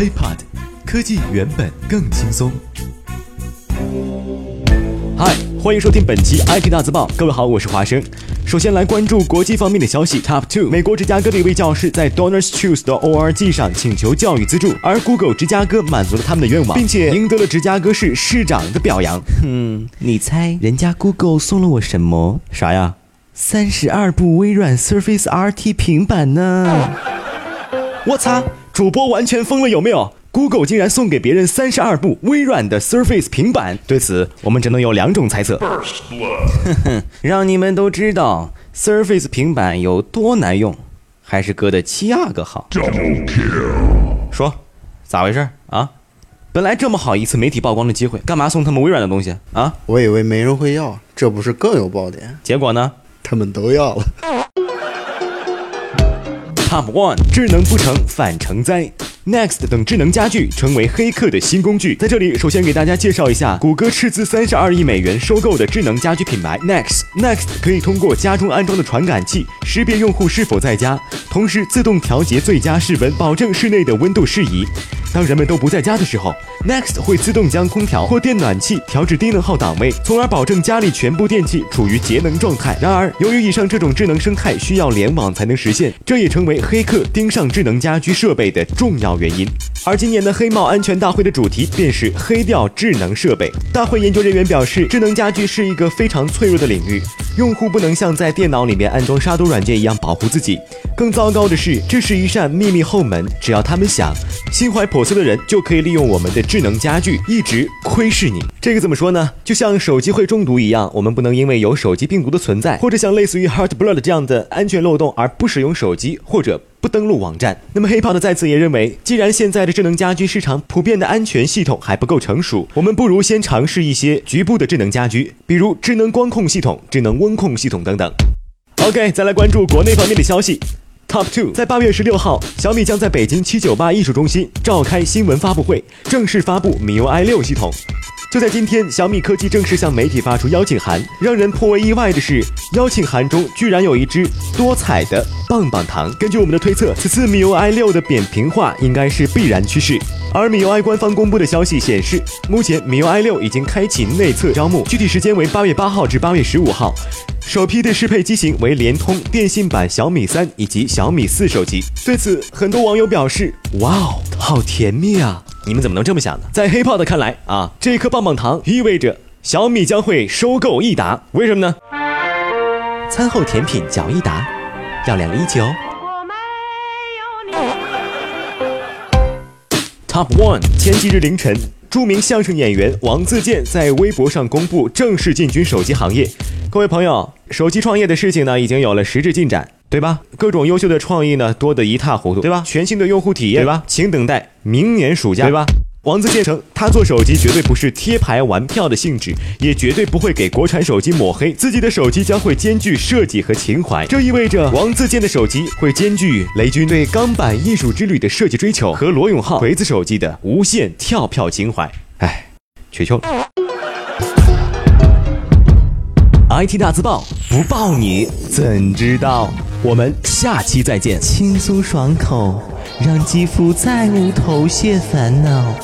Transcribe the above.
HeyPod，科技原本更轻松。嗨，欢迎收听本期 IT 大字报。各位好，我是华生。首先来关注国际方面的消息。Top two，美国芝加哥的一位教师在 Donors Choose 的 org 上请求教育资助，而 Google 芝加哥满足了他们的愿望，并且赢得了芝加哥市市长的表扬。哼，你猜人家 Google 送了我什么？啥呀？三十二部微软 Surface RT 平板呢？我操！主播完全疯了，有没有？Google 竟然送给别人三十二部微软的 Surface 平板，对此我们只能有两种猜测。哼哼，让你们都知道 Surface 平板有多难用，还是哥的七阿哥好。说，咋回事啊？本来这么好一次媒体曝光的机会，干嘛送他们微软的东西啊？我以为没人会要，这不是更有爆点？结果呢？他们都要了。Top One，智能不成反成灾。Next 等智能家具成为黑客的新工具。在这里，首先给大家介绍一下谷歌斥资三十二亿美元收购的智能家居品牌 Next。Next 可以通过家中安装的传感器识别用户是否在家，同时自动调节最佳室温，保证室内的温度适宜。当人们都不在家的时候，Next 会自动将空调或电暖气调至低能耗档位，从而保证家里全部电器处于节能状态。然而，由于以上这种智能生态需要联网才能实现，这也成为黑客盯上智能家居设备的重要原因。而今年的黑帽安全大会的主题便是黑掉智能设备。大会研究人员表示，智能家居是一个非常脆弱的领域，用户不能像在电脑里面安装杀毒软件一样保护自己。更糟糕的是，这是一扇秘密后门，只要他们想，心怀叵测的人就可以利用我们的智能家居，一直窥视你。这个怎么说呢？就像手机会中毒一样，我们不能因为有手机病毒的存在，或者像类似于 Heartblood 这样的安全漏洞而不使用手机或者不登录网站。那么，HeyPod 在此也认为，既然现在的智能家居市场普遍的安全系统还不够成熟，我们不如先尝试一些局部的智能家居，比如智能光控系统、智能温控系统等等。OK，再来关注国内方面的消息。Top two，在八月十六号，小米将在北京七九八艺术中心召开新闻发布会，正式发布 MIUI 六系统。就在今天，小米科技正式向媒体发出邀请函。让人颇为意外的是，邀请函中居然有一只多彩的棒棒糖。根据我们的推测，此次 MIUI 六的扁平化应该是必然趋势。而 MIUI 官方公布的消息显示，目前 MIUI 六已经开启内测招募，具体时间为八月八号至八月十五号。首批的适配机型为联通、电信版小米三以及小米四手机。对此，很多网友表示：“哇哦，好甜蜜啊！”你们怎么能这么想呢？在黑炮的看来啊，这颗棒棒糖意味着小米将会收购益达。为什么呢？餐后甜品嚼益达，要两粒一起哦。Top One，前几日凌晨，著名相声演员王自健在微博上公布正式进军手机行业。各位朋友，手机创业的事情呢，已经有了实质进展，对吧？各种优秀的创意呢，多得一塌糊涂，对吧？全新的用户体验，对吧？请等待明年暑假，对吧？王自健称，他做手机绝对不是贴牌玩票的性质，也绝对不会给国产手机抹黑。自己的手机将会兼具设计和情怀，这意味着王自健的手机会兼具雷军对钢板艺术之旅的设计追求和罗永浩锤子手机的无限跳票情怀。哎，缺球了。IT 大字报不报你怎知道？我们下期再见。轻松爽口，让肌肤再无头屑烦恼。